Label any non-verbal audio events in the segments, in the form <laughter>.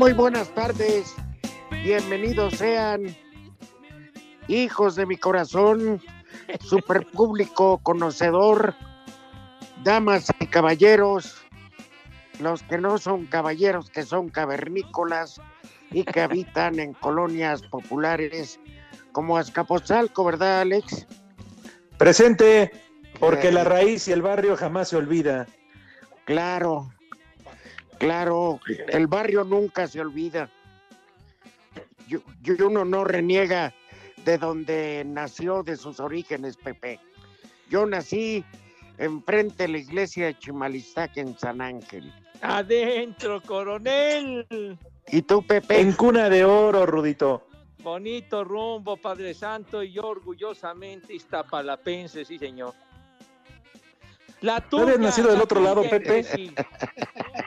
Muy buenas tardes. Bienvenidos sean hijos de mi corazón, <laughs> super público conocedor, damas y caballeros, los que no son caballeros, que son cavernícolas y que habitan en colonias populares como Azcapotzalco, ¿verdad, Alex? Presente, porque la raíz y el barrio jamás se olvida. Claro, claro, el barrio nunca se olvida. Yo, yo- uno no reniega de donde nació, de sus orígenes, Pepe. Yo nací enfrente de la iglesia de Chimalistac en San Ángel. Adentro, coronel. ¿Y tú, Pepe? En cuna de oro, Rudito. Bonito rumbo, Padre Santo, y yo orgullosamente iztapalapense, sí, señor. La ¿No habías tuya, nacido del otro lado, Pepe?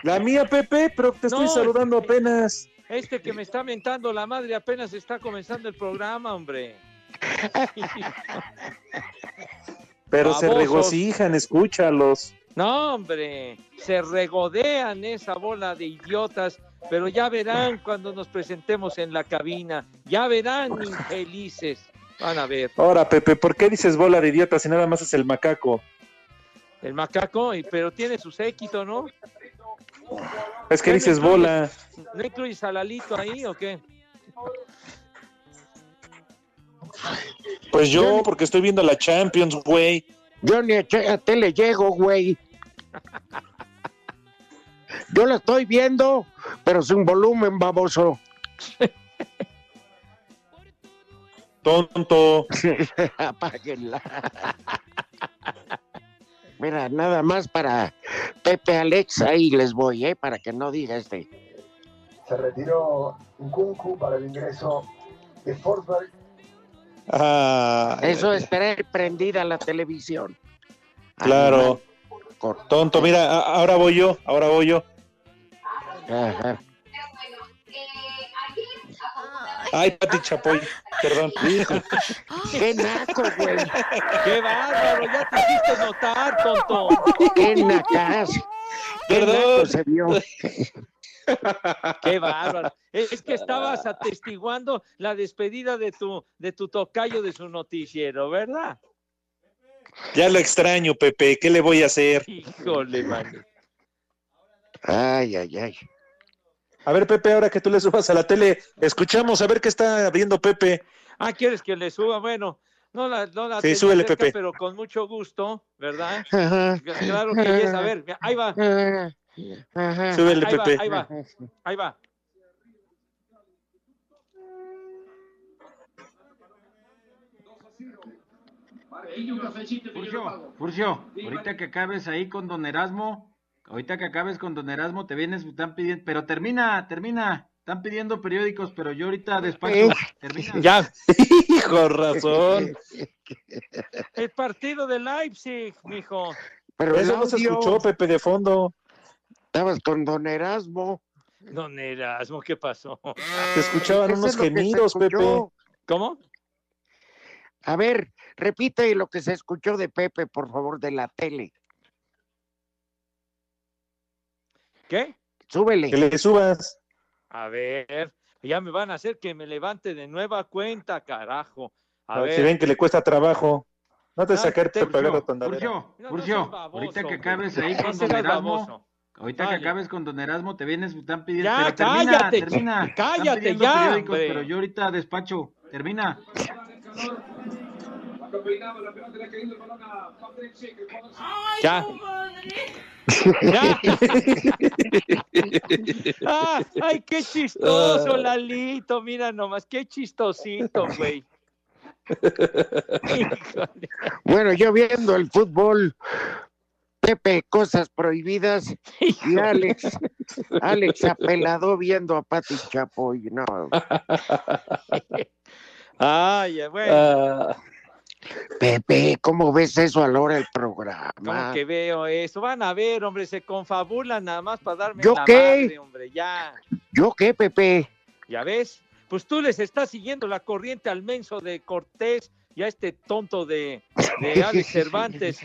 La mía, Pepe, pero te estoy No. saludando apenas. Este que me está mentando la madre apenas está comenzando el programa, hombre. <laughs> Pero se regocijan, escúchalos. No, hombre, se regodean esa bola de idiotas, pero ya verán cuando nos presentemos en la cabina, ya verán <laughs> infelices. Van a ver, Ahora, Pepe, ¿por qué dices bola de idiota si nada más es el macaco? El macaco, y- pero tiene su séquito, ¿no? Es que ¿Qué dices bola. ¿No incluyes a Lalito ahí o qué? Pues yo, porque estoy viendo la Champions, güey. Yo ni a che- a tele llego, güey. Yo la estoy viendo, pero sin volumen, baboso. Tonto. <laughs> Apáguenla. Mira, nada más para Pepe Alex, ahí les voy, ¿eh? Para que no diga este. Se retiró Nkunku para el ingreso de Forsberg. Ah, Eso es tener prendida la televisión. Claro. Tonto, mira, ahora voy yo, ahora voy yo. Ajá. Ay, Pati Chapoy, perdón. Hijo. ¡Qué naco, güey! ¡Qué bárbaro! Ya te hiciste notar, tonto. ¡Qué nacas! ¡Qué Perdón. naco se vio! ¡Qué bárbaro! Es que estabas atestiguando la despedida de tu, de tu tocayo de su noticiero, ¿verdad? Ya lo extraño, Pepe, ¿qué le voy a hacer? Híjole, man. Ay, ay, ay. A ver, Pepe, ahora que tú le subas a la tele, escuchamos a ver qué está viendo Pepe. Ah, ¿quieres que le suba? Bueno, No la, no la Sí, súbele, cerca, Pepe. pero con mucho gusto, ¿verdad? Claro que yes. A ver, ahí va. Súbele, ahí va, Pepe. ahí va, ahí va. Furcio, Furcio, ahorita que acabes ahí con Don Erasmo, ahorita que acabes con Don Erasmo, te vienes, están pidiendo, pero termina, termina, están pidiendo periódicos, pero yo ahorita despacho, Eh. termina. <laughs> Ya, <laughs> Hijo razón. <laughs> el partido de Leipzig, mijo. Pero Eso no se escuchó, Pepe, de fondo. estabas con Don Erasmo. Don Erasmo, ¿qué pasó? Se escuchaban unos es gemidos, Pepe. ¿Cómo? A ver, repite lo que se escuchó de Pepe, por favor, de la tele. ¿Qué? Súbele. Que le subas. A ver, ya me van a hacer que me levante de nueva cuenta, carajo. A A ver, si ven que le cuesta trabajo. No te Ah, sacar te- pagar No, no baboso, ahorita que acabes ahí no con Don Erasmo, ahorita que acabes con Don Erasmo, te vienes, están pidiendo, Ya, pero termina, cállate, termina, están cállate pidiendo ya, pero yo ahorita despacho, termina. Ya. Ya. <laughs> Ah, ay, qué chistoso, Lalito. Mira nomás, qué chistosito, güey. <laughs> Bueno, yo viendo el fútbol, Pepe, cosas prohibidas, y Alex, Alex apelado viendo a Pati Chapoy. No, <laughs> Ay, bueno, Ah, Pepe, ¿cómo ves eso a la hora del como programa? que veo eso. Van a ver, hombre, se confabulan nada más para darme ¿Yo la qué? madre, hombre, ya. ¿Yo qué, Pepe? ¿Ya ves? Pues tú les estás siguiendo la corriente al menso de Cortés y a este tonto de, de <laughs> Alex Cervantes.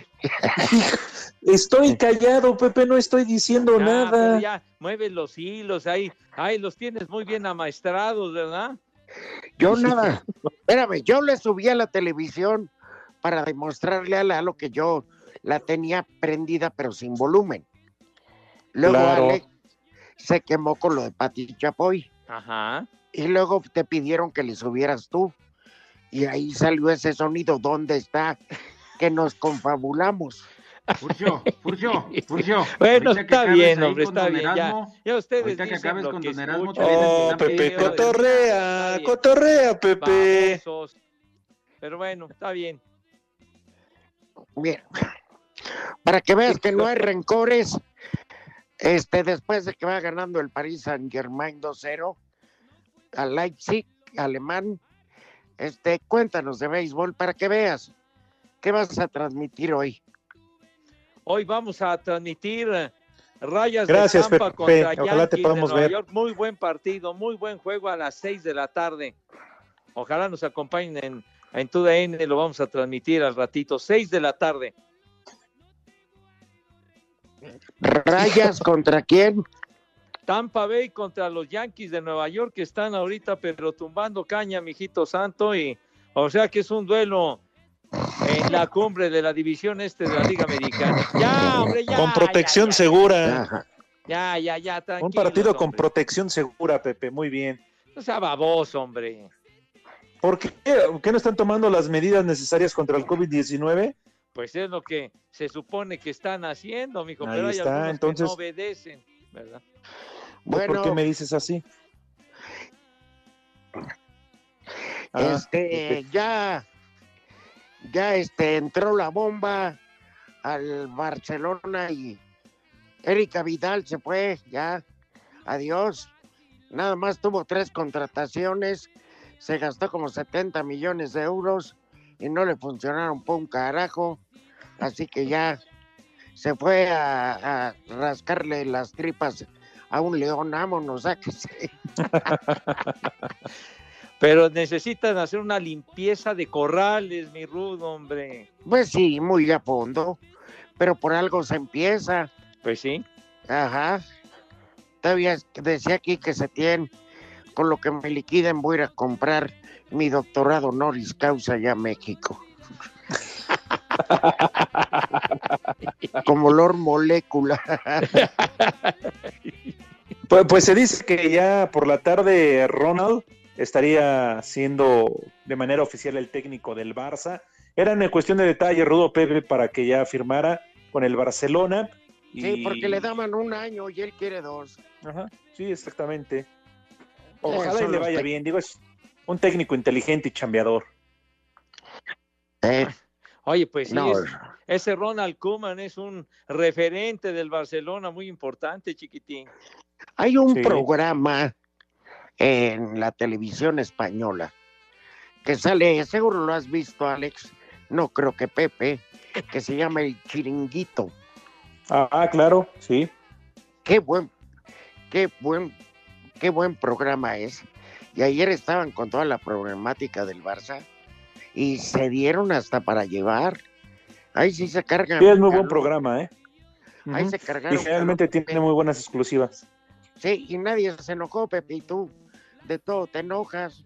Estoy callado, Pepe, no estoy diciendo Ya, nada. ya, mueve los hilos ahí. Ahí los tienes muy bien amaestrados, ¿verdad? Yo <laughs> nada. Espérame, yo le subí a la televisión para demostrarle a Lalo que yo la tenía prendida pero sin volumen. Luego Claro. Alex se quemó con lo de Pati Chapoy Ajá. y luego te pidieron que le subieras tú. Y ahí salió ese sonido, ¿dónde está? Que nos confabulamos. Furcio, Furcio, <laughs> Furcio. Bueno, está acabes bien, hombre, con está Don bien, ya. Erasmo, Ya ustedes Ahorita que dicen acabes lo con que Don Erasmo, te Oh, Pepe, cotorrea, bien. cotorrea, Pepe. Pero bueno, está bien. Mira, para que veas que no hay <laughs> rencores, este, después de que va ganando el Paris Saint Germain 2-0 al Leipzig, alemán, este, cuéntanos de béisbol para que veas qué vas a transmitir hoy. Hoy vamos a transmitir eh, Rayas Gracias, de Tampa Pepe. contra Ojalá te Yankees podamos de Nueva ver. York. Muy buen partido, muy buen juego a las 6 de la tarde. Ojalá nos acompañen en, en TUDN, lo vamos a transmitir al ratito, 6 de la tarde. Rayas contra quién? Tampa Bay contra los Yankees de Nueva York que están ahorita pero tumbando caña, mijito santo, y o sea que es un duelo en la cumbre de la división este de la Liga Americana. Ya, hombre, ya. Con protección ya, ya, segura. Ajá. Ya, ya, ya, Un partido con hombre. protección segura, Pepe, muy bien. No sea baboso, hombre. ¿Por qué, ¿Por qué no están tomando las medidas necesarias contra el COVID-19? Pues es lo que se supone que están haciendo, mijo, Ahí pero hay está, algunos entonces- que no obedecen, ¿verdad? ¿Por qué me dices así? Ah, este, ya, ya este, entró la bomba al Barcelona y Erika Vidal se fue, ya, adiós. Nada más tuvo tres contrataciones, se gastó como 70 millones de euros y no le funcionaron por un carajo, así que ya se fue a, rascarle las tripas a un león, vámonos, sáquese. <laughs> Pero necesitan hacer una limpieza de corrales, mi rudo, hombre. Pues sí, muy a fondo, pero por algo se empieza. Pues sí. Ajá. Todavía decía aquí que se tiene, con lo que me liquiden voy a ir a comprar mi doctorado honoris causa allá a México. Como Lord Molécula. Pues, pues se dice que ya por la tarde Ronald estaría siendo de manera oficial el técnico del Barça. Era una cuestión de detalle, Rudo Pepe, para que ya firmara con el Barcelona. Y... Sí, porque le daban un año y él quiere dos. Ajá, sí, exactamente. Ojalá y le vaya bien. Digo, es un técnico inteligente y chambeador. Eh, Oye, pues sí, No. es- ese Ronald Koeman es un referente del Barcelona muy importante, chiquitín. Hay un Sí. programa en la televisión española que sale, seguro lo has visto, Alex, no creo que Pepe, que se llama El Chiringuito. Ah, claro, sí. Qué buen, qué buen, qué buen programa es. Y ayer estaban con toda la problemática del Barça y se dieron hasta para llevar. Ahí sí se cargan. Sí, es muy buen programa, ¿eh? Ahí se Y cargaron. generalmente calor. tiene muy buenas exclusivas. Sí, y nadie se enojó, Pepe, y tú de todo te enojas.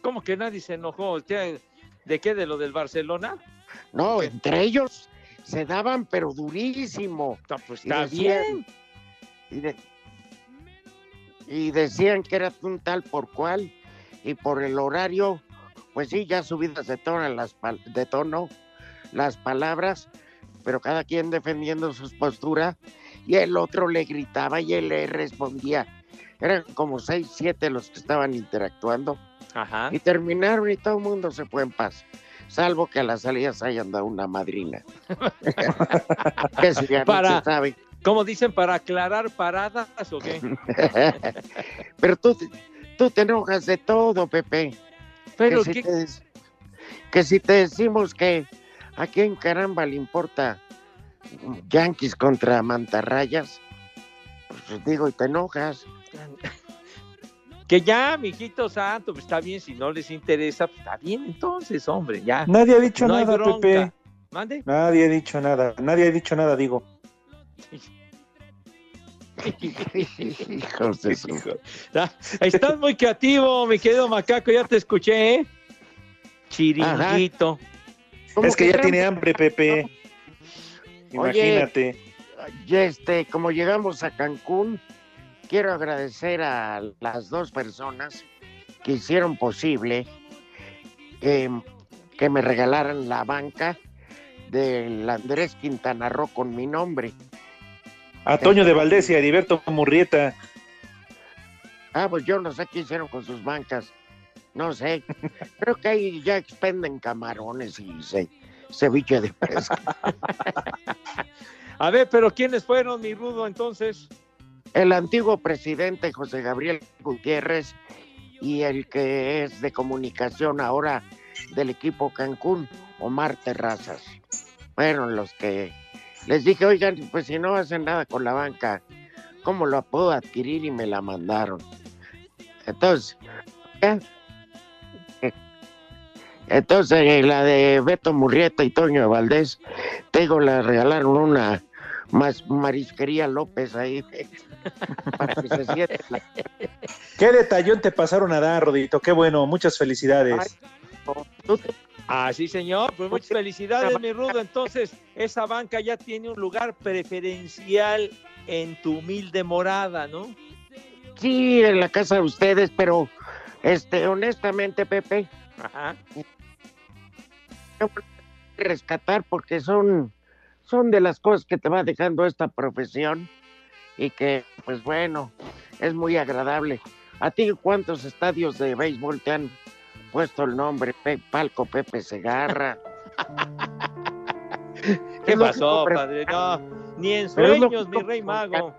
¿Cómo que nadie se enojó? ¿Qué- ¿De qué? ¿De lo del Barcelona? No, entre ellos se daban, pero durísimo. No, pues Y está decían- bien. Y, de- y decían que era un tal por cual, y por el horario, pues sí, ya subidas de tono las, de tono las palabras, pero cada quien defendiendo sus posturas, y el otro le gritaba y él le respondía. Eran como seis, siete los que estaban interactuando. Ajá. Y terminaron y todo el mundo se fue en paz. Salvo que a las salidas hayan dado una madrina. <laughs> Eso ya no Para- se sabe. ¿Cómo dicen? ¿Para aclarar paradas o qué? <laughs> Pero tú, te- tú te enojas de todo, Pepe. Pero que, si qué- te, que si te decimos que a quién caramba le importa Yankees contra Mantarrayas, pues digo, y te enojas. <laughs> Que ya, mijito santo, pues está bien, si no les interesa, pues está bien entonces, hombre, ya. Nadie ha dicho No nada. Pepe. ¿Mande? Nadie ha dicho nada. Nadie ha dicho nada, digo. Hijos de su- Ya, <laughs> Estás muy creativo, mi querido macaco, ya te escuché, ¿eh? Chiringuito. ¿Cómo Es que ya tiene hambre, Pepe. Oye. Imagínate. Y este, como llegamos a Cancún, quiero agradecer a las dos personas que hicieron posible eh, que me regalaran la banca del Andrés Quintana Roo con mi nombre. A Toño de Valdés y a Heriberto Murrieta. Ah, pues yo no sé qué hicieron con sus bancas. No sé. <laughs> Creo que ahí ya expenden camarones y ce- ceviche de pesca. <laughs> A ver, pero ¿quiénes fueron, mi rudo, entonces? El antiguo presidente José Gabriel Gutiérrez y el que es de comunicación ahora del equipo Cancún, Omar Terrazas. Fueron los que les dije, oigan, pues si no hacen nada con la banca, ¿cómo lo puedo adquirir? Y me la mandaron. Entonces, ¿eh? <laughs> entonces la de Beto Murrieta y Toño Valdés, te digo, le regalaron una más marisquería López ahí <laughs> para que se siente <laughs> Qué detallón te pasaron a dar, Rodito. Qué bueno. Muchas felicidades. Ah, sí, señor. Pues muchas felicidades, mi rudo. Entonces, esa banca ya tiene un lugar preferencial en tu humilde morada, ¿no? Sí, en la casa de ustedes, pero este, honestamente, Pepe, Ajá. rescatar porque son, son de las cosas que te va dejando esta profesión y que, pues bueno, es muy agradable. ¿A ti cuántos estadios de béisbol te han puesto el nombre? Pe- Palco Pepe Segarra. <laughs> ¿Qué pasó, padre? No, ni en sueños, mi rey mago.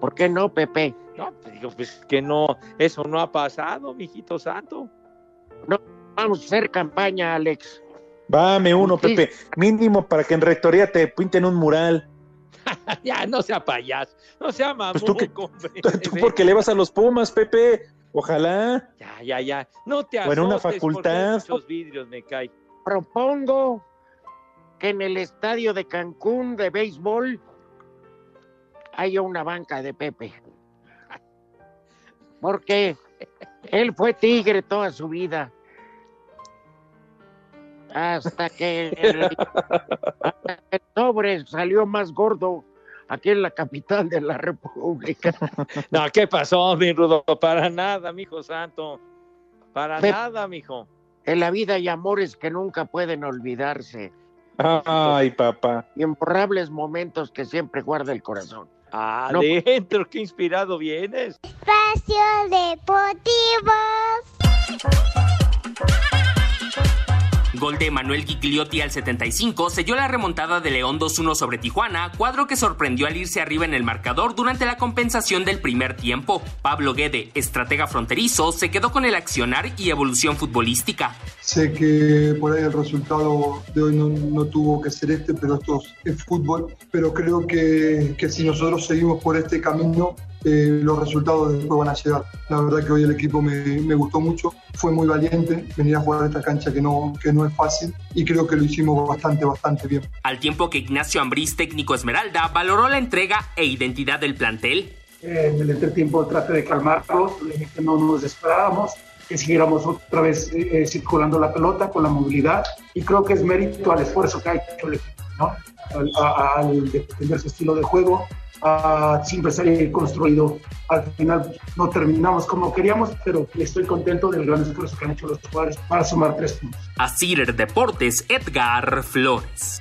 ¿Por qué no, Pepe? No, te digo, pues que no, eso no ha pasado, mijito santo. Vamos a hacer campaña, Alex. Vame uno, Sí. Pepe. Mínimo para que en rectoría te pinten un mural. <laughs> ya, no sea payaso, no sea Pues tú que- mamuco, hombre. Tú, tú porque le vas a los Pumas, Pepe. Ojalá. Ya, ya, ya. No te O en una facultad. muchos vidrios, me cae. Propongo que en el estadio de Cancún de béisbol haya una banca de Pepe. Porque él fue tigre toda su vida. Hasta que el, hasta que el sobre salió más gordo aquí en la capital de la República. No, ¿qué pasó, mi rudo? Para nada, mijo santo. Para nada, mijo. En la vida hay amores que nunca pueden olvidarse. Ay, papá. Y imborrables momentos que siempre guarda el corazón. No. Adentro, qué inspirado vienes. Espacio Deportivo. Gol de Manuel Gigliotti al 75 selló la remontada de León 2-1 sobre Tijuana, cuadro que sorprendió al irse arriba en el marcador durante la compensación del primer tiempo. Pablo Guede, estratega fronterizo, se quedó con el accionar y evolución futbolística. Sé que por ahí el resultado de hoy no, tuvo que ser este, pero esto es fútbol. Pero creo que si nosotros seguimos por este camino, eh, los resultados después van a llegar. La verdad que hoy el equipo me, me gustó mucho, fue muy valiente venir a jugar a esta cancha que no, que no es fácil y creo que lo hicimos bastante, bastante bien. Al tiempo que Ignacio Ambriz, técnico Esmeralda, valoró la entrega e identidad del plantel. Eh, en el entretiempo traté de calmarlos, le dije que no nos esperábamos, que siguiéramos otra vez eh, circulando la pelota con la movilidad y creo que es mérito al esfuerzo que ha hecho el equipo, ¿no? al, al defender su estilo de juego, a siempre salir construido. Al final no terminamos como queríamos, pero estoy contento del gran esfuerzo que han hecho los jugadores para sumar tres puntos. A Cider Deportes, Edgar Flores.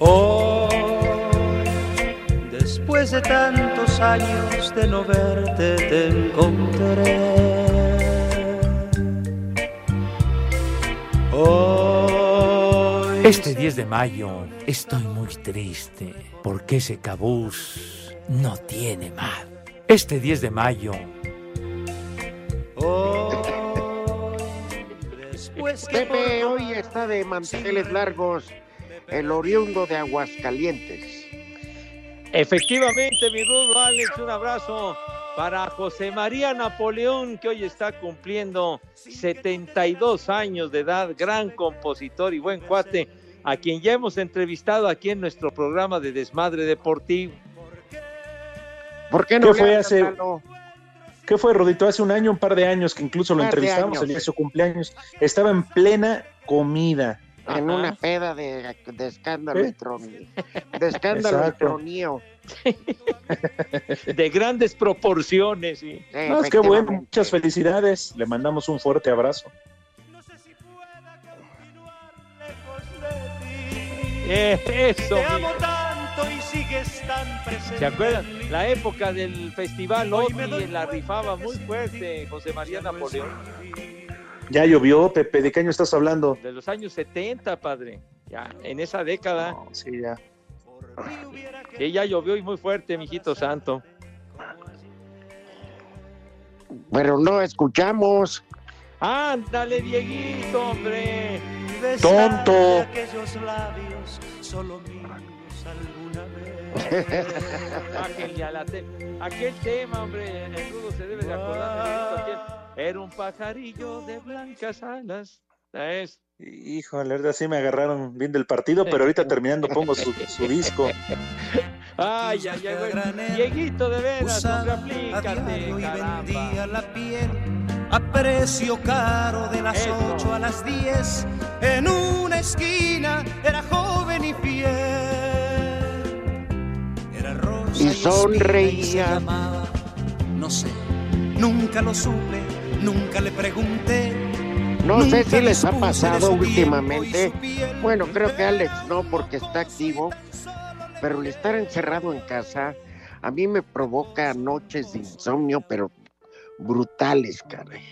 Hoy, después de tantos años de no verte, te encontré. Hoy Este 10 de mayo estoy muy triste porque ese cabús no tiene mar. Este 10 de mayo Pepe hoy está de manteles largos el oriundo de Aguascalientes. Efectivamente, mi rudo Alex, un abrazo para José María Napoleón, que hoy está cumpliendo 72 años de edad, gran compositor y buen cuate, a quien ya hemos entrevistado aquí en nuestro programa de Desmadre Deportivo. ¿Por qué ¿Qué fue hace? ¿Qué fue, Rodito? Hace un año, un par de años que incluso lo entrevistamos el día de su cumpleaños. Estaba en plena comida. En Ajá. una peda de, de escándalo ¿Eh? y tronío. De escándalo y tronío. De grandes proporciones, sí. No, es que bueno, muchas felicidades. Le mandamos un fuerte abrazo. Eso. Te amo tanto y sigues tan presente. ¿Se acuerdan? La época del festival doy la rifaba muy fuerte José María Napoleón. Ya llovió, Pepe. ¿De qué año estás hablando? De los años 70, padre. Ya, en esa década. sí, ya. Que ya llovió y muy fuerte, mijito santo. Pero no escuchamos. Ándale, Dieguito, hombre. Tonto. <laughs> De aquellos labios solo míos alguna vez. Bájenle a la te- Aquel tema, hombre, el rudo se debe de acordar de esto, aquel- Era un pajarillo de blancas alas. Es. Híjole, ahorita sí me agarraron bien del partido, pero ahorita terminando pongo su, su disco. Ay, ay, ay, güey. Dieguito, de veras, aplícate, y vendía la piel a precio caro de las Eso. 8 a las 10 en una esquina era joven y fiel era rosa Y espina y se sonreía. llamaba no sé nunca lo supe nunca le pregunté No sé si les ha pasado últimamente. Bueno, creo que Alex no, porque está activo. Pero el estar encerrado en casa a mí me provoca noches de insomnio, pero brutales, caray.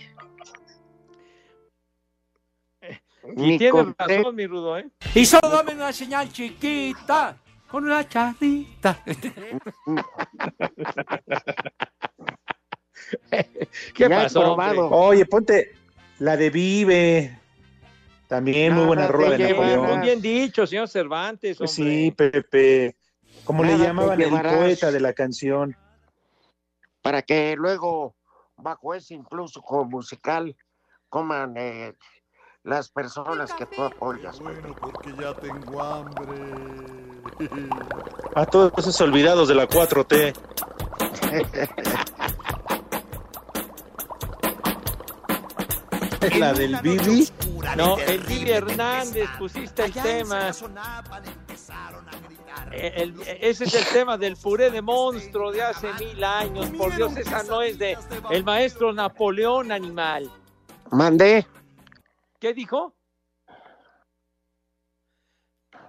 Y té- razón, mi rudo, ¿eh? Y solo dame una señal chiquita con una charrita. <laughs> ¿Qué pasó? Oye, ponte la de Vive. También muy buena rola de. Muy Napoleón. bien dicho, señor Cervantes, Pues hombre. sí, Pepe. Como le llamaban el poeta de la canción. para que luego, bajo ese influjo musical, coman eh, las personas que tú apoyas. Pepe. porque ya tengo hambre. A todos esos olvidados de la 4T. <laughs> la del Bibi. No, el Vivi Hernández, pusiste el tema. Eh, el- ese es el tema del puré de monstruo de hace mil años. Por Dios, esa no es de el maestro Napoleón animal. Mandé. ¿Qué dijo?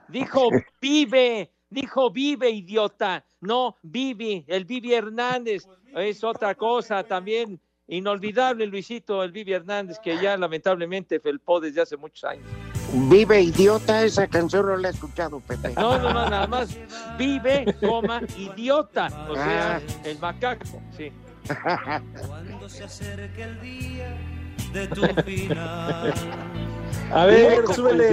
Dijo vive, dijo vive, idiota. No, Vivi, el Vivi Hernández. Es otra cosa también. Inolvidable, Luisito, el Vivi Hernández, que ya lamentablemente felpó desde hace muchos años. Vive idiota, esa canción no la he escuchado, Pepe. No, no, no, nada más. Vive, coma, idiota. O sea, Ah. el macaco, sí. <laughs> Cuando se acerque el día de tu final. A ver, súbele.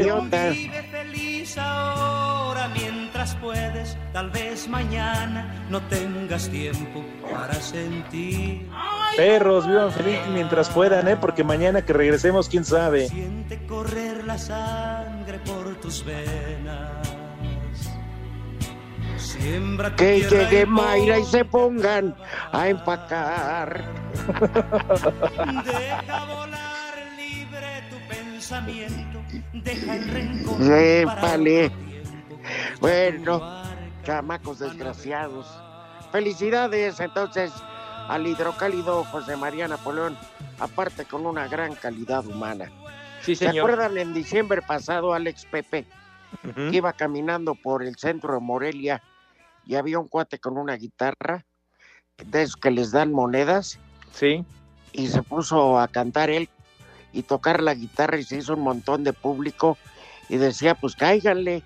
Vive feliz ahora mientras puedes, tal vez mañana no tengas tiempo para sentir. Perros, vivan feliz mientras puedan, ¿eh? Porque mañana que regresemos, quién sabe. Siente correr la sangre por tus venas. Que llegue Mayra y se pongan a empacar. Deja volar libre tu pensamiento. Deja el rencor. <laughs> Épale. tiempo. Bueno, chamacos desgraciados. Felicidades entonces al hidrocálido José María Napoleón, aparte con una gran calidad humana. Sí, ¿Se acuerdan en diciembre pasado, Alex Pepe, que iba caminando por el centro de Morelia y había un cuate con una guitarra, de esos que les dan monedas, Sí. y se puso a cantar él y tocar la guitarra y se hizo un montón de público y decía, pues cáiganle.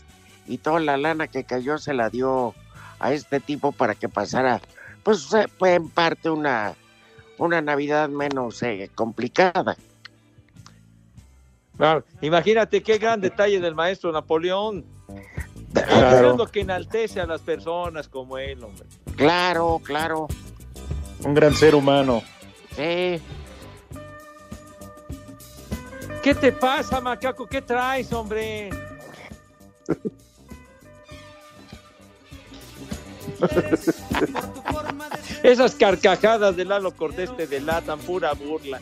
Y toda la lana que cayó se la dio a este tipo para que pasara, pues fue en parte una, una Navidad menos eh, complicada. Claro, Imagínate qué gran detalle del maestro Napoleón. Eso Claro. es lo que enaltece a las personas como él, hombre. Claro, claro, Un gran ser humano. sí. ¿Qué te pasa, macaco? ¿Qué traes, hombre? Esas carcajadas de Lalo Cortés te delatan, pura burla.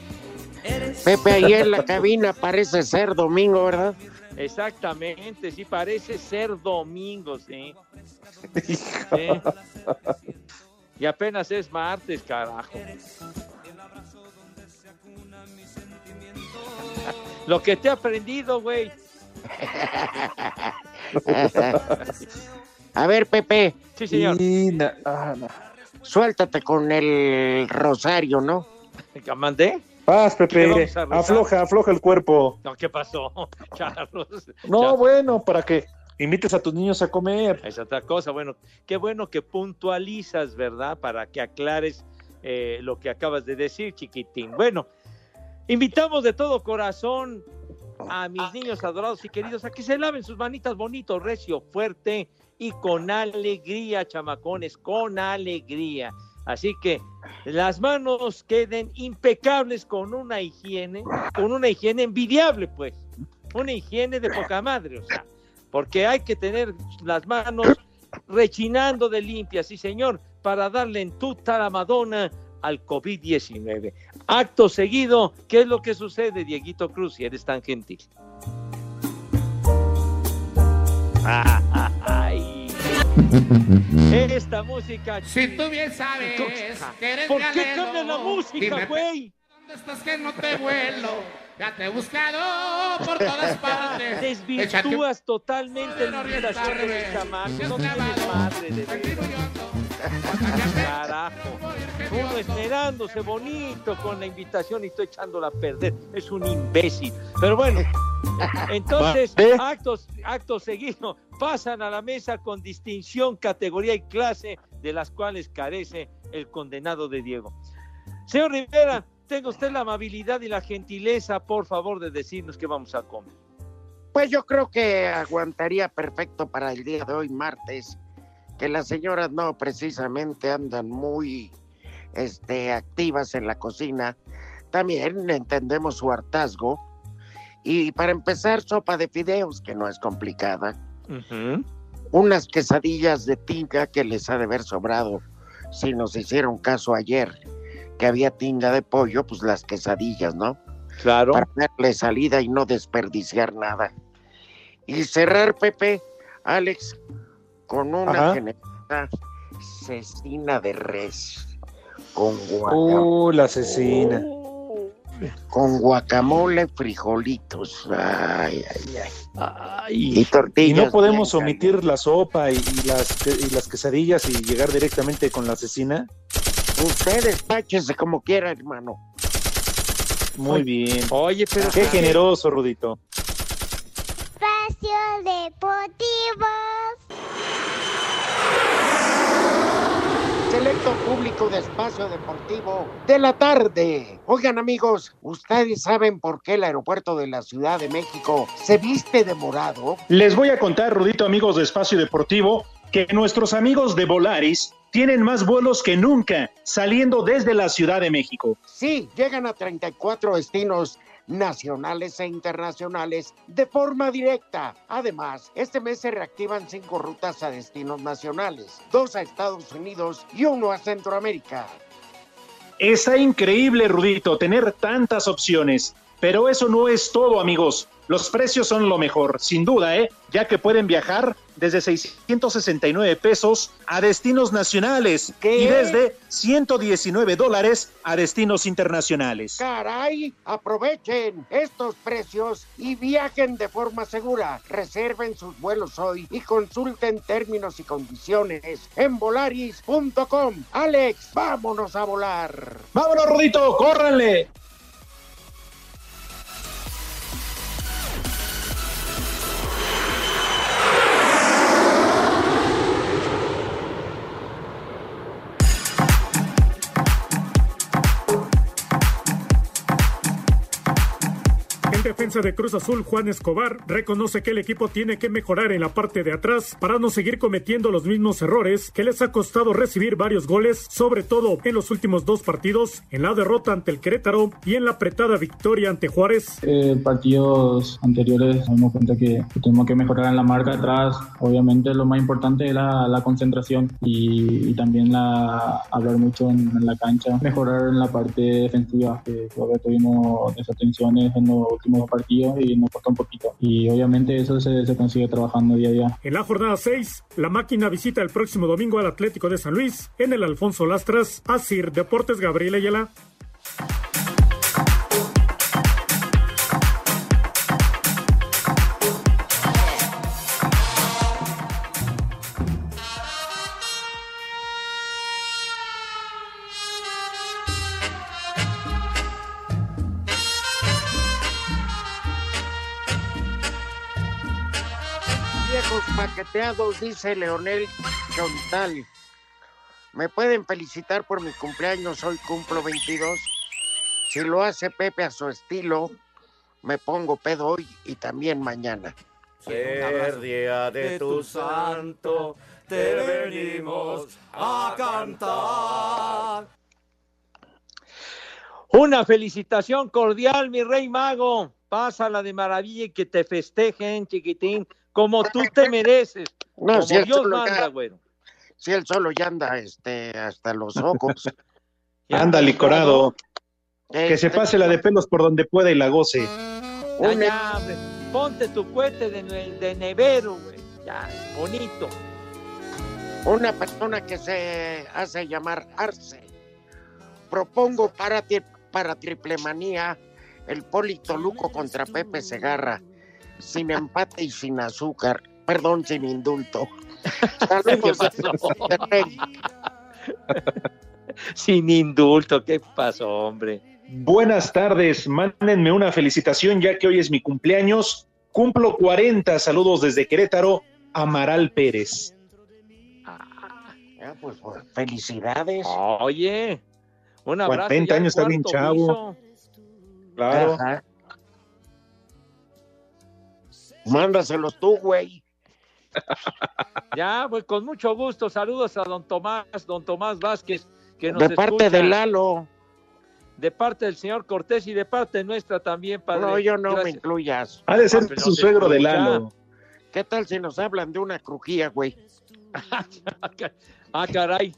Pepe ahí en la cabina parece ser domingo, ¿verdad? Exactamente, sí, parece ser domingo, sí. Sí. Y apenas es martes, carajo. <laughs> Lo que te he aprendido, güey. <laughs> A ver, Pepe, Sí, señor. Y na- ah, suéltate con el rosario, ¿no? ¿Qué mandé? Paz, ¿Qué Pepe. Afloja, afloja el cuerpo. No, ¿qué pasó, <laughs> Charlos? No, bueno, para que invites a tus niños a comer. Es otra cosa. Bueno, qué bueno que puntualizas, ¿verdad? Para que aclares eh, lo que acabas de decir, chiquitín. Bueno, invitamos de todo corazón a mis niños adorados y queridos a que se laven sus manitas bonito, recio, fuerte y con alegría, chamacones, con alegría. Así que las manos queden impecables con una higiene, con una higiene envidiable, pues. Una higiene de poca madre, o sea, porque hay que tener las manos rechinando de limpias, sí señor, para darle en tuta la Madonna al COVID-19. Acto seguido, ¿qué es lo que sucede, Dieguito Cruz, si eres tan gentil? <laughs> <laughs> Esta música. Si tú bien sabes que eres ¿Por qué alelo, cambia la música, güey? ¿Dónde estás que no te vuelo? Ya te he buscado por todas <laughs> partes. Desvirtúas totalmente la invitación de los chamacos. No tienes madre, de veras. Carajo. Uno esmerándose bonito con la invitación y estoy echándola a perder. Es un imbécil. Pero bueno, <laughs> entonces, actos, actos seguidos, pasan a la mesa con distinción, categoría y clase de las cuales carece el condenado de Diego. Señor Rivera, tenga usted la amabilidad y la gentileza, por favor, de decirnos qué vamos a comer. Pues yo creo que aguantaría perfecto para el día de hoy, martes, que las señoras no precisamente andan muy este, activas en la cocina. También entendemos su hartazgo. Y para empezar, sopa de fideos, que no es complicada. Unas quesadillas de tinga que les ha de haber sobrado si nos hicieron caso ayer, que había tinga de pollo, pues las quesadillas, ¿no? Claro. Para darle salida y no desperdiciar nada. Y cerrar, Pepe, Alex, con una generosa cecina de res con guacamole. Uh, la asesina. con guacamole, frijolitos. Ay, ay, ay. y Y tortillas. no podemos omitir la sopa y, y las, y las quesadillas y llegar directamente con la asesina. Usted despáchese como quiera, hermano. Muy bien. Oye, pero Qué generoso, Rudito. Espacio Deportivo. Selecto público de espacio deportivo de la tarde. Oigan amigos, ¿ustedes saben por qué el aeropuerto de la Ciudad de México se viste de morado? Les voy a contar, Rudito, amigos de Espacio Deportivo, que nuestros amigos de Volaris tienen más vuelos que nunca saliendo desde la Ciudad de México. Sí, llegan a 34 destinos nacionales e internacionales de forma directa. Además, este mes se reactivan cinco rutas a destinos nacionales, dos a Estados Unidos y uno a Centroamérica. Está increíble, Rudito, tener tantas opciones. Pero eso no es todo, amigos. Los precios son lo mejor, sin duda, ¿eh? Ya que pueden viajar desde 669 pesos a destinos nacionales ¿Qué? y desde 119 dólares a destinos internacionales. Caray, aprovechen estos precios y viajen de forma segura. Reserven sus vuelos hoy y consulten términos y condiciones en volaris.com. Alex, vámonos a volar. ¡Vámonos, Rudito! ¡Córranle! Defensa de Cruz Azul, Juan Escobar, reconoce que el equipo tiene que mejorar en la parte de atrás para no seguir cometiendo los mismos errores que les ha costado recibir varios goles, sobre todo en los últimos dos partidos, en la derrota ante el Querétaro y en la apretada victoria ante Juárez. Eh, partidos anteriores nos dimos cuenta que, tenemos que mejorar en la marca atrás. Obviamente lo más importante es la, la concentración y, y también la, hablar mucho en, en la cancha, mejorar en la parte defensiva, que todavía tuvimos desatenciones en los últimos partidos y nos costó un poquito. Y obviamente eso se, se consigue trabajando día a día. En la jornada 6, la máquina visita el próximo domingo al Atlético de San Luis en el Alfonso Lastras, Asir Deportes Gabriel Ayala. Dice Leonel Chontal. Me pueden felicitar por mi cumpleaños, hoy cumplo 22. Si lo hace Pepe a su estilo, me pongo pedo hoy y también mañana. Ser día de tu santo, te venimos a cantar. Una felicitación cordial, mi rey mago. Pásala de maravilla y que te festejen, chiquitín, como tú te mereces. No, como si él Dios solo manda, ya- güero. Si él solo ya anda este, hasta los ojos. <laughs> Anda licorado. Eh, Que se pase la de pelos por donde pueda y la goce. Ya, ya, hombre. Ponte tu cohete de, de nevero, güey. Ya, bonito. Una persona que se hace llamar Arce. Propongo para, ti- para triple manía el Polito Luco contra Pepe Segarra. Sin empate y sin azúcar. Perdón, sin indulto. Saludos. <laughs> Sin indulto, ¿qué pasó, hombre? Buenas tardes, mándenme una felicitación ya que hoy es mi cumpleaños. Cumplo 40, saludos desde Querétaro, Amaral Pérez. Ah, pues, pues, felicidades. Oye, un abrazo. 40 ya al años, está bien chavo. piso. Claro. Ajá. Mándaselos tú, güey. Ya, pues con mucho gusto. Saludos a don Tomás, don Tomás Vázquez, que nos De parte escucha. de Lalo. De parte del señor Cortés y de parte nuestra también, padre. No, yo no me incluyas. Ha de ser pero su suegro de. Lalo. ¿Qué tal si nos hablan de una crujía, güey? <laughs> Ah, caray.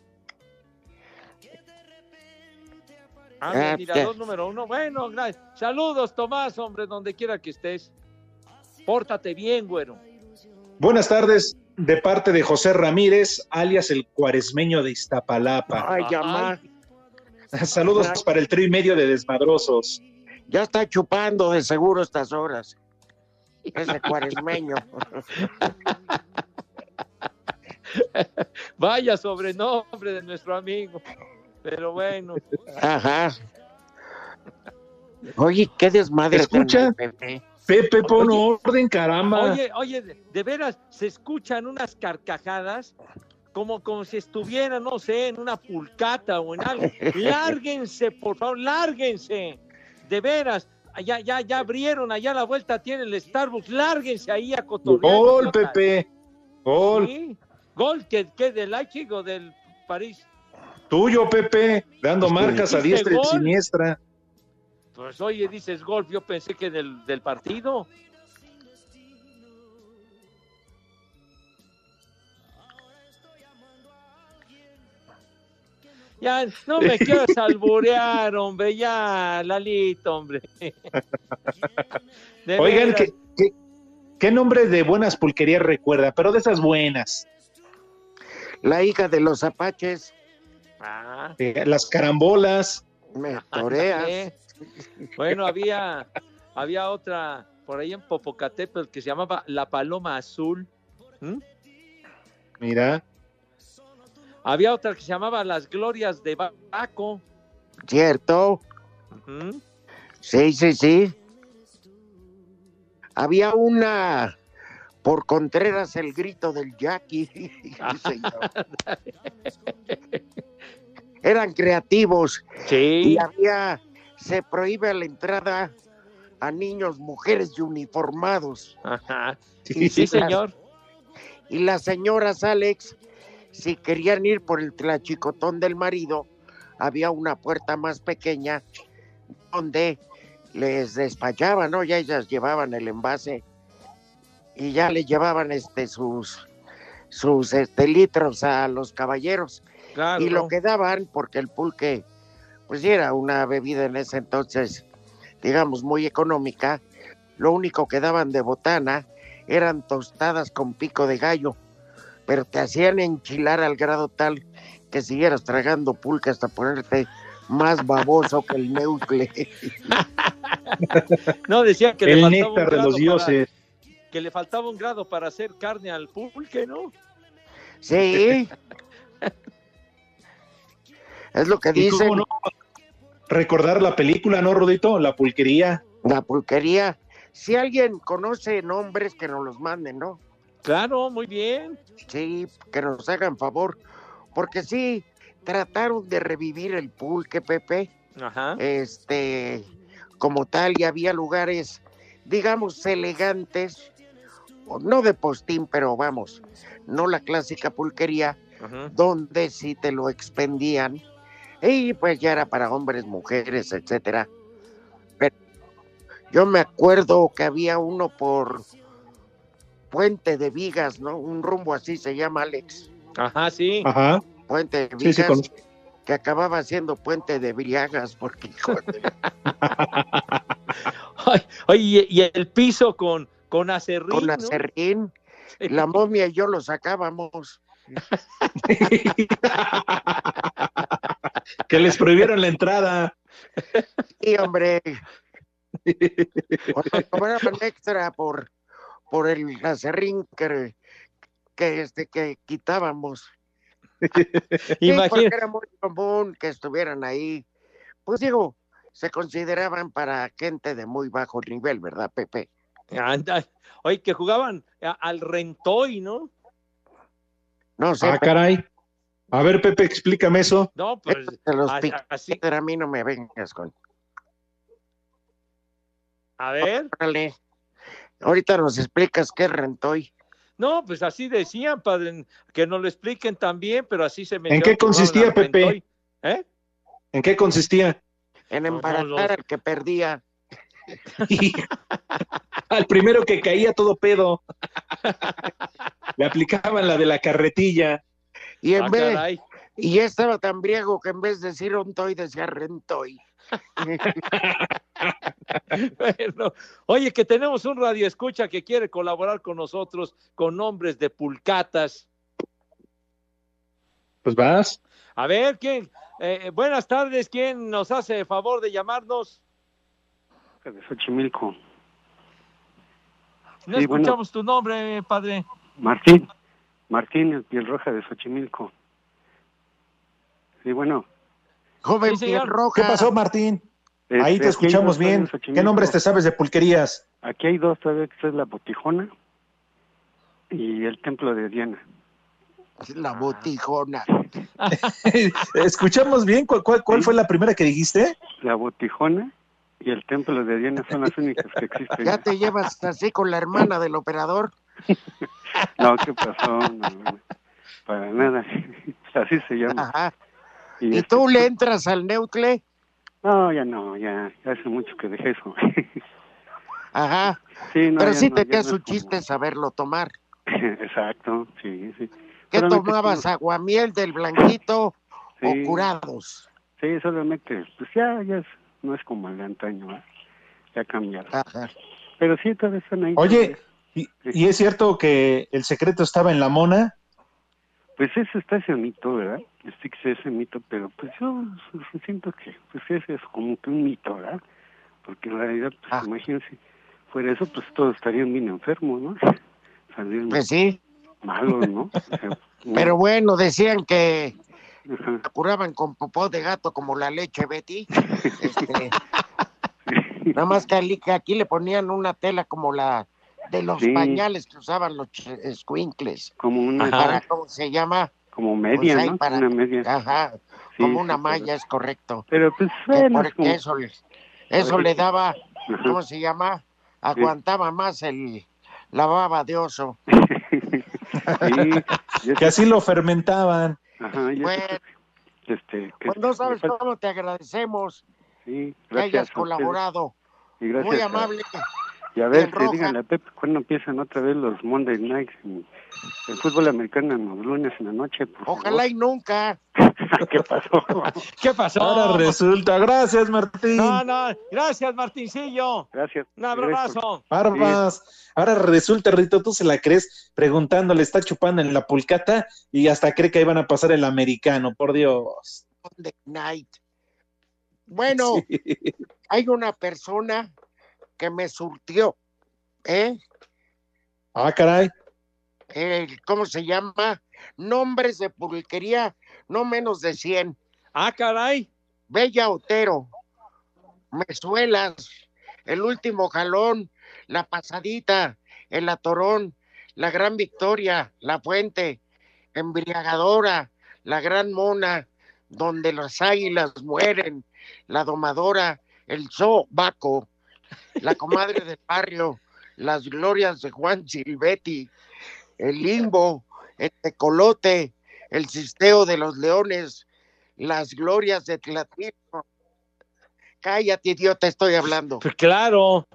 Ah, Ah, admirador ya. número uno. Bueno, gracias. Saludos, Tomás, hombre, donde quiera que estés. Pórtate bien, güero. Buenas tardes, de parte de José Ramírez, alias el cuaresmeño de Iztapalapa. Ay, llamá. Saludos para el trío y medio de desmadrosos. Ya está chupando de seguro estas horas. Ese cuaresmeño. <laughs> Vaya sobrenombre de nuestro amigo. Pero bueno. Ajá. Oye, qué desmadre. Escucha. Pepe. Pon orden, caramba. Oye, oye, de, de veras, se escuchan unas carcajadas como, como si estuvieran, no sé, en una pulcata o en algo. <laughs> Lárguense, por favor, lárguense. De veras, ya, ya, ya abrieron, allá a la vuelta tiene el Starbucks, lárguense ahí a cotorrear. Gol. Pepe. Gol. Sí. Gol, que, que del Leipzig o del París. Tuyo, Pepe. Dando marcas a ¿Dijiste diestra y gol? siniestra. Pues oye, dices gol, yo pensé que del, del partido. Ya, no me quieras alburear, hombre, ya, Lalito, hombre. <laughs> De Oigan. ¿qué, qué, qué nombre de buenas pulquerías recuerda? Pero de esas buenas. La hija de los apaches. Ah, Eh, las carambolas. Me toreas. Bueno, había, había otra por ahí en Popocatépetl que se llamaba La Paloma Azul. ¿Mm? Mira. Había otra que se llamaba Las Glorias de Baco. ¿Cierto? Sí, sí, sí. Había una por Contreras el grito del Jackie. <laughs> <laughs> Eran creativos. Sí. Y había, se prohíbe la entrada a niños, mujeres y uniformados. Ajá. Y Sí, las- señor. Y las señoras Alex, si querían ir por el tlachicotón del marido, había una puerta más pequeña donde les despachaban, ¿no? Ya ellas llevaban el envase y ya le llevaban este sus sus este, litros a los caballeros. Claro. Y lo que daban, porque el pulque, pues sí era una bebida en ese entonces, digamos, muy económica, lo único que daban de botana eran tostadas con pico de gallo, pero te hacían enchilar al grado tal que siguieras tragando pulque hasta ponerte más baboso que el neucle. <laughs> No, decían que le faltaba un néctar de grado los para- dioses. que le faltaba un grado para hacer carne al pulque, ¿no? Sí. <laughs> es lo que ¿Y dicen. cómo no? Recordar la película, ¿no, Rodito? La pulquería. La pulquería. Si alguien conoce nombres, que nos los manden, ¿no? Claro, muy bien. Sí, que nos hagan favor. Porque sí, trataron de revivir el pulque, Pepe. Ajá. Este, como tal, y había lugares, digamos, elegantes, o no de postín, pero vamos, no la clásica pulquería, Ajá. donde sí te lo expendían. Y pues ya era para hombres, mujeres, etcétera. Pero yo me acuerdo que había uno por Puente de Vigas, ¿no? Un rumbo así se llama Alex. Ajá, sí. Ajá. Puente de Sí, sí, Vigas, conozco. que acababa siendo Puente de Briagas, porque hijo de- <laughs> <laughs> Ay, Oye, y y el piso con, con acerrín, con ¿no? acerrín, la momia y yo lo sacábamos. <laughs> Que les prohibieron la entrada. Y hombre, cobraban extra por, por el acerrín que, que, este, que quitábamos. <laughs> Sí, porque era muy común que estuvieran ahí. Pues digo, se consideraban para gente de muy bajo nivel, ¿verdad, Pepe? Anda. Oye, que jugaban al rentoy, ¿no? No sé, Ah, caray. A ver, Pepe, explícame eso. No, pues de los a- así. pero a mí no me vengas con. A ver. Órale. Ahorita nos explicas qué rentoy. No, pues así decían, padre, que nos lo expliquen también, pero así se me ¿En qué consistía, Pepe? ¿Eh? ¿En qué consistía? En No, no, embaratar no. al que perdía. <laughs> Al primero que caía todo pedo. Le aplicaban la de la carretilla. Y en Ah, vez, caray. y ya estaba tan briago que en vez de decir ontoy decía rentoy. Bueno, oye, que tenemos un radio escucha que quiere colaborar con nosotros con nombres de pulcatas. Pues vas. A ver, ¿quién? eh, buenas tardes, ¿quién nos hace el favor de llamarnos? De Xochimilco. No Sí, bueno. escuchamos tu nombre, padre. Martín, Martín, el piel roja de Xochimilco. Sí, bueno. Joven Sí, piel roja. ¿Qué pasó, Martín? Ahí Este, te aquí hay escuchamos bien. ¿Qué nombres te sabes de pulquerías? Aquí hay dos todavía, que es la Botijona y el Templo de Diana. La botijona. <laughs> ¿Escuchamos bien? ¿Cuál, cuál, cuál fue la primera que dijiste? La Botijona y el Templo de Diana son las únicas que existen. Ya te llevas así con la hermana del operador. <laughs> No, ¿qué pasó? No, para nada. <laughs> Así se llama. Ajá. Y ¿Y este, tú le entras al neutle? No, ya no, ya, ya hace mucho que dejé eso. <laughs> Ajá. Sí, no, Pero sí no, te ya queda no su como- chiste saberlo tomar. Exacto, sí, sí. ¿Qué Solamente tomabas? como- ¿Aguamiel del blanquito Sí. o curados? Sí, solamente, pues ya, ya es- no es como el de antaño, ¿verdad? ya cambiaron. Pero sí, todavía están ahí. Oye, ¿y, y es cierto que el secreto estaba en la mona? Pues eso está ese mito, ¿verdad? Sí que sé ese mito, pero pues yo siento que pues ese es como que un mito, ¿verdad? Porque en realidad, pues Ah. imagínense, fuera eso, pues todos estarían bien enfermos, ¿no? <laughs> Saldrían Pues sí. malos, ¿no? O sea, <laughs> Pero bueno, decían que La curaban con popó de gato como la leche Betty. <laughs> Este, nada más que aquí le ponían una tela como la de los Sí. pañales que usaban los squinkles. como una, Para, ¿cómo se llama? como media, Pues ¿no? para- Una media. Ajá, Sí, como sí, una pero- malla, es correcto. Pero pues Que bueno, es porque como- eso, le- eso le daba, Ajá. ¿cómo se llama? Aguantaba más el la baba de oso. <laughs> Sí, Que así lo fermentaban. Ajá, y eso, Bueno, este, que pues no sabes cómo te agradecemos sí, que hayas a colaborado. Y gracias Muy a- amable. Y a ver, que díganle a Pep cuándo empiezan otra vez los Monday Nights, en- el fútbol americano en los lunes en la noche, por Ojalá y nunca. <laughs> ¿Qué pasó? <laughs> ¿Qué pasó? Ahora resulta. Gracias, Martín. No, no, gracias, Martincillo. Gracias. Un abrazo. Barbas. Ahora resulta, Rito, tú se la crees preguntándole, está chupando en la pulcata y hasta cree que ahí van a pasar el americano, por Dios. Monday night. Bueno, hay una persona que me surtió, ¿eh? Ah, caray. El- ¿Cómo se llama? Nombres de pulquería, no menos de 100. Ah, caray. Bella Otero, Mezuelas, El Último Jalón, La Pasadita, El Atorón, La Gran Victoria, La Fuente, Embriagadora, La Gran Mona, Donde las Águilas Mueren, La Domadora, El Zoo Baco, La Comadre del Barrio, Las Glorias de Juan Silvetti, El Limbo, El Tecolote, El Sisteo de los Leones, Las Glorias de Tlatilco. Cállate, idiota, estoy hablando. Pues claro.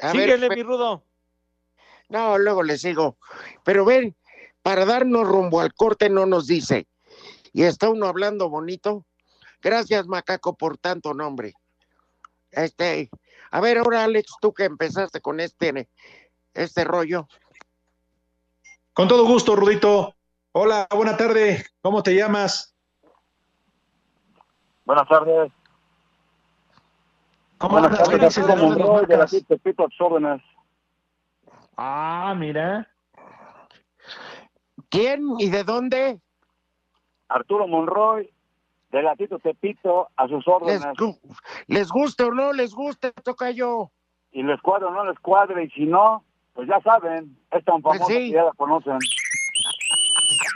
A Síguele, pe- mi rudo. No, luego le sigo. Pero ven, para darnos rumbo al corte no nos dice. Y está uno hablando bonito. Gracias, Macaco, por tanto nombre. Este, a ver, ahora, Alex, tú que empezaste con este, este rollo. Con todo gusto, Rudito. Hola, buena tarde. ¿Cómo te llamas? Buenas tardes. ¿Cómo Buenas andas? tardes, ¿Qué Arturo dices de las Monroy, de la marcas? CIT Tepito, a tus órdenes. Ah, mira. ¿Quién y de dónde? Arturo Monroy, de la Tito Tepito, a sus Les, órdenes. gu- les guste o no les guste, toca yo. Y les cuadre o no les cuadre, y si no, pues ya saben, es tan Pues sí. que ya la conocen. <laughs>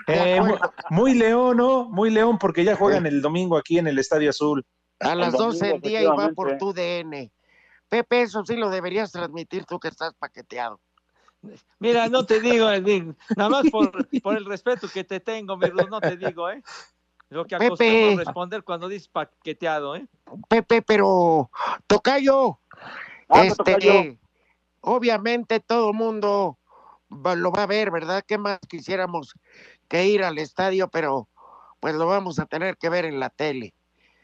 Eh, mu- muy león, ¿no? Muy león porque ya juegan el domingo aquí en el Estadio Azul. A las domingo, 12 del día y va por tu DN. Pepe, eso sí lo deberías transmitir tú que estás paqueteado. Mira, no te digo, Edwin, nada más por, por el respeto que te tengo, no te digo, ¿eh? Lo que Pepe. acostumbro a responder cuando dices paqueteado, ¿eh? Pepe, pero Tocayo, Ah, este, tocayo. obviamente todo mundo va- lo va a ver, ¿verdad? ¿Qué más quisiéramos que ir al estadio? Pero pues lo vamos a tener que ver en la tele.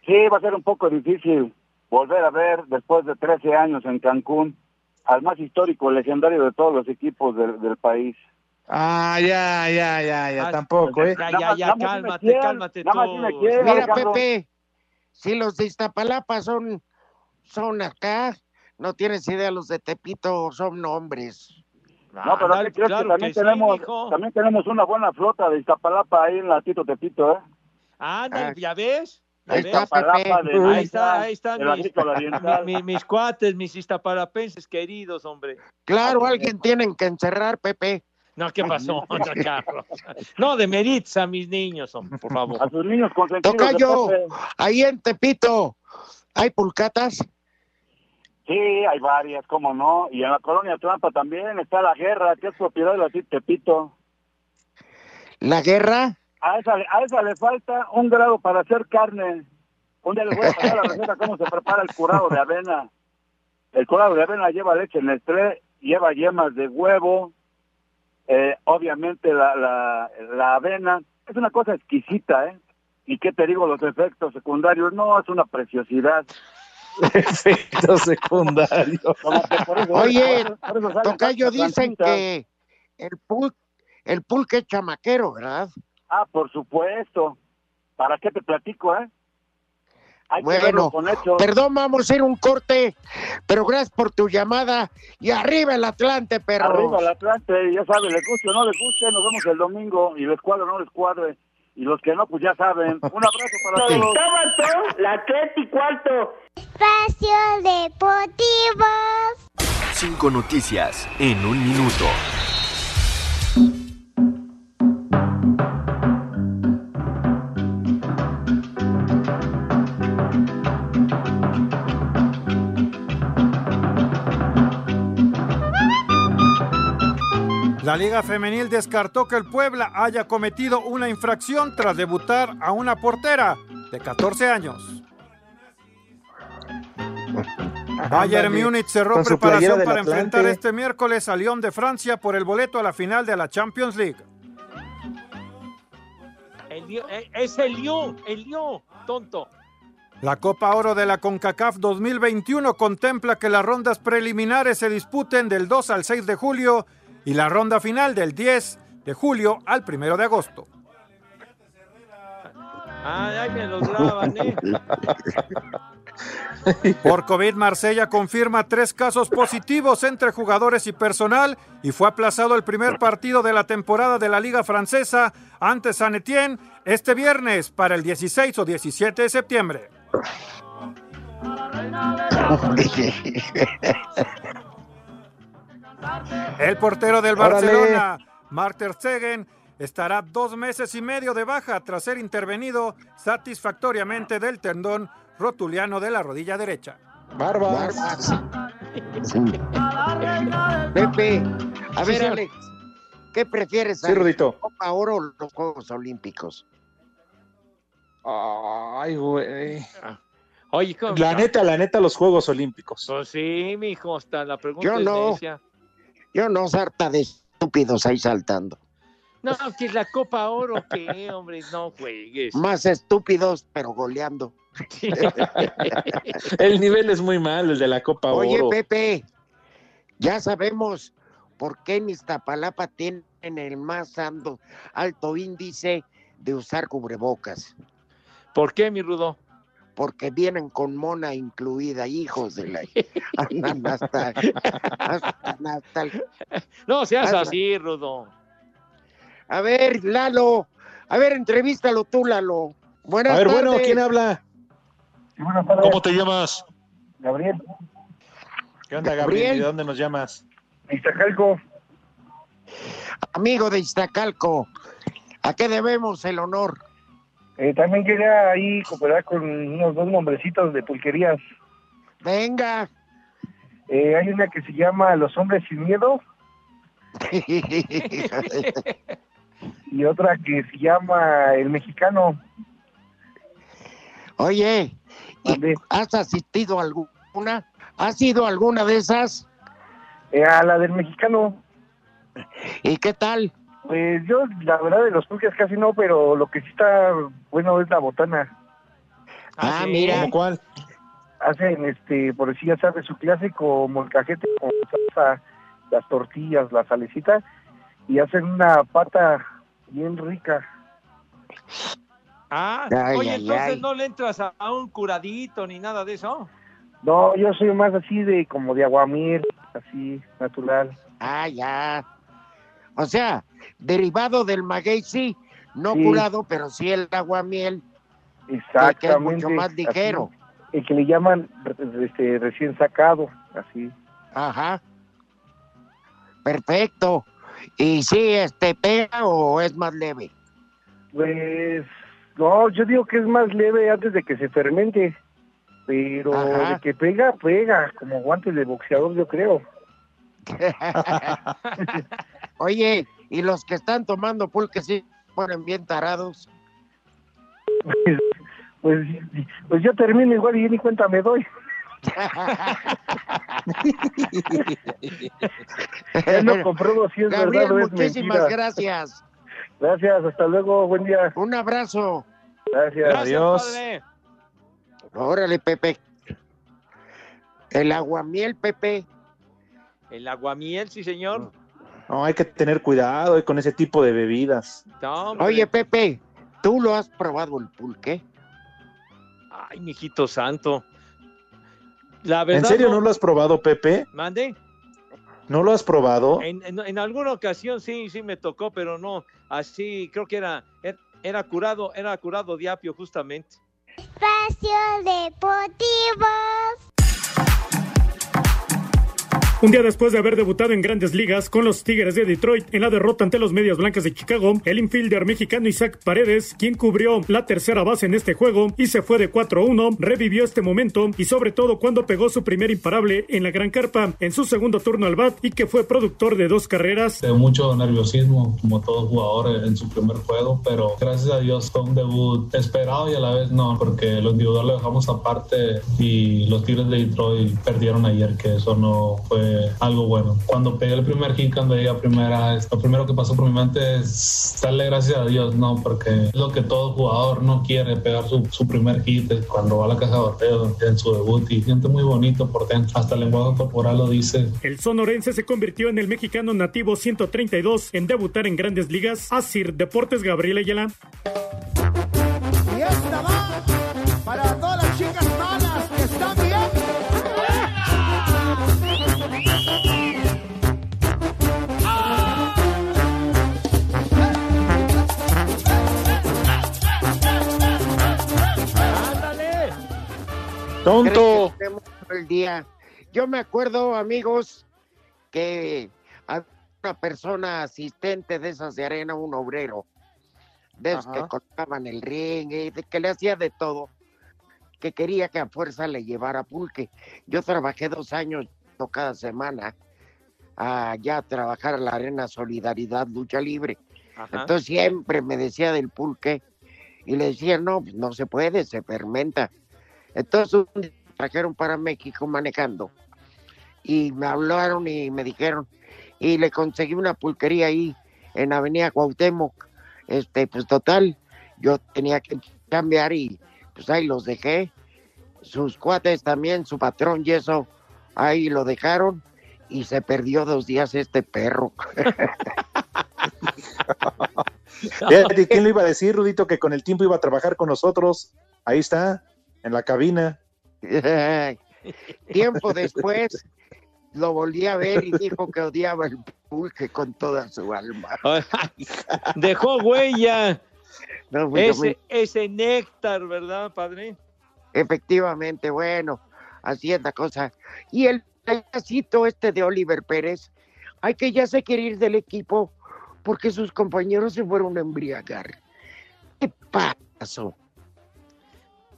Sí, va a ser un poco difícil volver a ver después de 13 años en Cancún al más histórico, legendario de todos los equipos del, del país. Ah, ya, ya, ya, ya, Ah, tampoco, ¿eh? Ya, ya, ya, cálmate, cálmate nada más tú. quién. Mira. Pepe, si los de Iztapalapa son, son acá. No tienes idea, los de Tepito son nombres. No, pero ¿qué crees que también tenemos, también tenemos una buena flota de Iztapalapa ahí en la Tito Tepito, ¿eh? Anda, ¿ya ves? ¿Ya Ahí está, de ahí está, ahí están mis, mis cuates, mis iztaparapenses queridos, hombre. Claro, alguien tienen que encerrar, Pepe. No, ¿qué pasó, don Carlos? No, de Meritza, mis niños, hombre, por favor. A sus niños consentidos. Tocayo, ahí en Tepito, ¿hay pulcatas? Sí, hay varias, cómo no. Y en la colonia Trampa también está la guerra, que es propiedad de la Tito Tepito. ¿La guerra? A esa, a esa le falta un grado para hacer carne. Un día les voy a pasar la receta cómo se prepara el curado de avena. El curado de avena lleva leche Nestlé, lleva yemas de huevo, eh, obviamente la, la, la avena. Es una cosa exquisita, ¿eh? ¿Y qué te digo? Los efectos secundarios, no, es una preciosidad. <laughs> Efecto secundario. <laughs> Oye, Tocayo, dicen que el pul, el pulque es chamaquero, ¿verdad? Ah, por supuesto. ¿Para qué te platico, eh? Hay que verlo Bueno, perdón, vamos a ir un corte, pero gracias por tu llamada y arriba el Atlante, perro. Arriba el Atlante, ya saben, les guste o no les guste, nos vemos el domingo y les cuadre o no les cuadre. Y los que no, pues ya saben. <laughs> Un abrazo para todos. la tres y cuarto. Espacio Deportivo. Cinco noticias en un minuto. La Liga Femenil descartó que el Puebla haya cometido una infracción tras debutar a una portera de 14 años. Bayern Múnich cerró preparación para Atlante. enfrentar este miércoles a Lyon de Francia por el boleto a la final de la Champions League. El eh, es el Lyon, el Lyon, tonto. La Copa Oro de la CONCACAF 2021 contempla que las rondas preliminares se disputen del 2 al 6 de julio y la ronda final del 10 de julio al 1 de agosto. Ay, ay, me los graban, ¿eh? <laughs> Por COVID, Marsella confirma tres casos positivos entre jugadores y personal y fue aplazado el primer partido de la temporada de la Liga Francesa ante San Etienne este viernes para el 16 o 17 de septiembre. <laughs> El portero del. Barcelona, Marc Ter Stegen, estará dos meses y medio de baja tras ser intervenido satisfactoriamente del tendón rotuliano de la rodilla derecha. Barbas. Pepe, a Sí, ver, señor. Alex, ¿qué prefieres? Sí, Rudito. ¿Copa Oro o los Juegos Olímpicos? Ay, güey. Oye, ¿cómo? La neta, la neta, los Juegos Olímpicos. Pues sí, mijo, hasta la pregunta Yo es no. necia. Yo no, sarta de estúpidos ahí saltando. No, que es la Copa Oro, ¿qué, hombre? No juegues. Más estúpidos, pero goleando. <laughs> El nivel es muy malo, el de la Copa Oye, Oro. Pepe, ya sabemos por qué en Iztapalapa tienen el más ando- alto índice de usar cubrebocas. ¿Por qué, mi Rudo? Porque vienen con mona incluida, hijos de la... <laughs> Andan hasta, hasta- hasta el- No seas así, Rudo. A ver, Lalo, a ver, entrevístalo tú, Lalo. Buenas A ver, bueno. ¿quién habla? ¿Cómo te llamas? Gabriel. ¿Qué onda, Gabriel? Gabriel. ¿Y de dónde nos llamas? Iztacalco. Amigo de Iztacalco, ¿a qué debemos el honor? Eh, también quería ahí cooperar con unos dos nombrecitos de pulquerías. Venga. Eh, hay una que se llama Los Hombres Sin Miedo <laughs> y otra que se llama El Mexicano. Oye, ¿y ¿has asistido a alguna? ¿Has ido a alguna de esas? Eh, a la del Mexicano. ¿Y qué tal? Pues yo, la verdad, de los pulques casi no, pero lo que sí está bueno es la botana. Ah, mira. ¿Cómo cuál? Hacen, este, por decir, ya sabes, su clásico molcajete con salsa, las tortillas, la salecita, y hacen una pata bien rica. Ah, Ay, oye, ay, entonces ay. no le entras a, a un curadito ni nada de eso. No, yo soy más así de como de aguamiel, así, natural. Ah, ya. O sea, derivado del maguey, sí, no Sí. curado, pero sí el aguamiel, que es mucho más ligero. así, el que le llaman este, recién sacado, así. Ajá. Perfecto. ¿Y sí, este, pega o es más leve? Pues, no, yo digo que es más leve antes de que se fermente. Pero Ajá. de que pega, pega, como guantes de boxeador, yo creo. <laughs> Oye, ¿y los que están tomando pulque sí ponen bien tarados? Pues, <laughs> pues, pues yo termino igual y ni cuenta me doy. Él lo <laughs> compruebo si es Gabriel, verdad o es muchísimas mentira. gracias. Gracias, hasta luego, buen día. Un abrazo. Gracias. Adiós. Órale, Pepe. El aguamiel, Pepe. El aguamiel, sí, señor. No, hay que tener cuidado con ese tipo de bebidas. No. Oye, Pepe, ¿tú lo has probado el pulque? Ay, mijito santo. La verdad. ¿En serio no lo has probado, Pepe? ¿Mande? ¿No lo has probado? En, en- en alguna ocasión sí, sí me tocó, pero no. Así, creo que era, er- era curado, era curado de apio, justamente. Espacio Deportivo. Un día después de haber debutado en grandes ligas con los Tigres de Detroit en la derrota ante los Medias Blancas de Chicago, el infielder mexicano Isaac Paredes, quien cubrió la tercera base en este juego y se fue de 4-1, revivió este momento y sobre todo cuando pegó su primer imparable en la gran carpa en su segundo turno al bat y que fue productor de dos carreras. de mucho nerviosismo, como todo jugador en su primer juego, pero gracias a Dios fue un debut esperado y a la vez no, porque lo individual lo dejamos aparte y los Tigres de Detroit perdieron ayer, que eso no fue algo bueno. Cuando pegué el primer hit, cuando llegué a primera, lo primero que pasó por mi mente es darle gracias a Dios, no, porque es lo que todo jugador no quiere, pegar su, su primer hit cuando va a la caja de bateo en su debut y siente muy bonito por dentro, hasta el lenguaje corporal lo dice. El sonorense se convirtió en el mexicano nativo 132 en debutar en grandes ligas. Asir Deportes Gabriel Ayala. Y esta va ¡Tonto! ¿Crees que el día? Yo me acuerdo, amigos, que había una persona asistente de esas de arena, un obrero, de esos que Ajá. cortaban el ring, y de- que le hacía de todo, que quería que a fuerza le llevara pulque. Yo trabajé dos años cada semana allá a trabajar a la arena Solidaridad Lucha Libre. Ajá. Entonces siempre me decía del pulque y le decía, no, pues no se puede, se fermenta. Entonces trajeron para México manejando y me hablaron y me dijeron, y le conseguí una pulquería ahí en Avenida Cuauhtémoc. Este, pues total, yo tenía que cambiar y pues ahí los dejé. Sus cuates también, su patrón y eso, ahí lo dejaron y se perdió dos días este perro. <laughs> ¿Quién lo iba a decir, Rudito, que con el tiempo iba a trabajar con nosotros? Ahí está, en la cabina. <laughs> Tiempo después lo volví a ver y dijo que odiaba el pulque con toda su alma. <laughs> Dejó huella. No, pues, ese, me- ese néctar, ¿verdad, padre? Efectivamente, bueno, así es la cosa. Y el payasito este de Oliver Pérez, hay que ya se quiere ir del equipo porque sus compañeros se fueron a embriagar. ¿Qué pasó?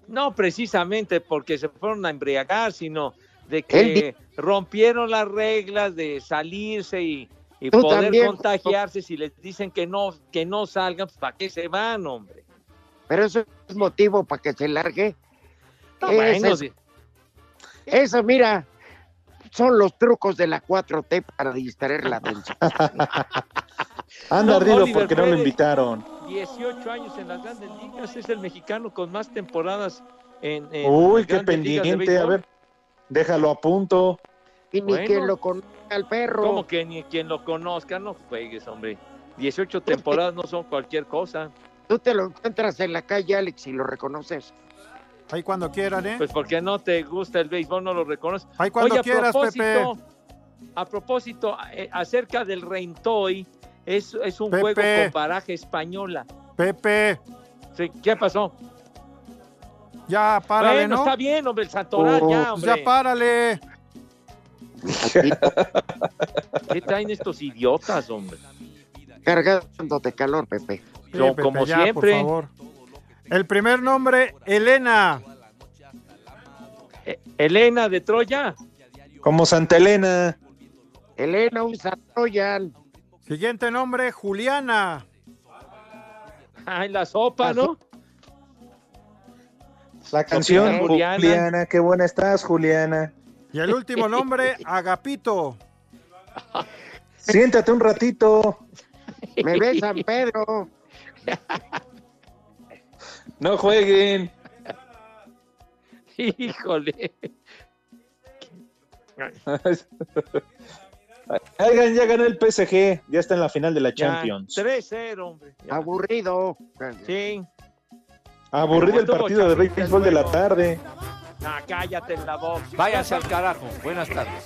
No precisamente porque se fueron a embriagar, sino de que rompieron las reglas de salirse y, poder también. contagiarse. Si les dicen que no, que no salgan, pues ¿para qué se van, hombre? Pero eso es motivo para que se largue. No, Ese bueno, es- sí. Eso, mira, son los trucos de la 4T para distraer la <laughs> atención. Anda No, Oliver porque no lo Pérez. invitaron. 18 años en las grandes ligas, es el mexicano con más temporadas en, en Uy, qué pendiente. A ver, déjalo a punto. Y ni Bueno. quien lo conozca al perro. Como que ni quien lo conozca, no juegues, hombre. 18 temporadas no son cualquier cosa. Tú te lo encuentras en la calle, Alex, y lo reconoces. Ahí cuando quieran, ¿eh? Pues porque no te gusta el béisbol, no lo reconoces. Ahí cuando Oye, a quieras, propósito, A propósito, eh, acerca del Reintoy, es, es un Pepe. juego con baraja española. Pepe, Sí, ¿Qué pasó? ya párale, bueno, ¿no? está bien, hombre, el Santoral, Oh, ya, pues hombre. ya párale. ¿Qué traen estos idiotas, hombre? Cargándote calor, Pepe. Sí, No, Pepe, como ya, por siempre. favor. El primer nombre, Elena. Eh, Elena de Troya. Como Santa Elena. Elena Usatroyan. Siguiente nombre, Juliana. Ay, la sopa, ¿no? La canción, Juliana. Juliana. qué buena estás, Juliana. Y el último nombre, Agapito. <laughs> Siéntate un ratito. Me ves San Pedro. No jueguen. <laughs> Híjole. <laughs> Oigan, ya ganó el PSG. Ya está en la final de la Champions. 3-0, hombre. Ya. Aburrido. Sí. Aburrido el partido de béisbol de la tarde. Ah, cállate en la voz. Váyase al carajo. Buenas tardes.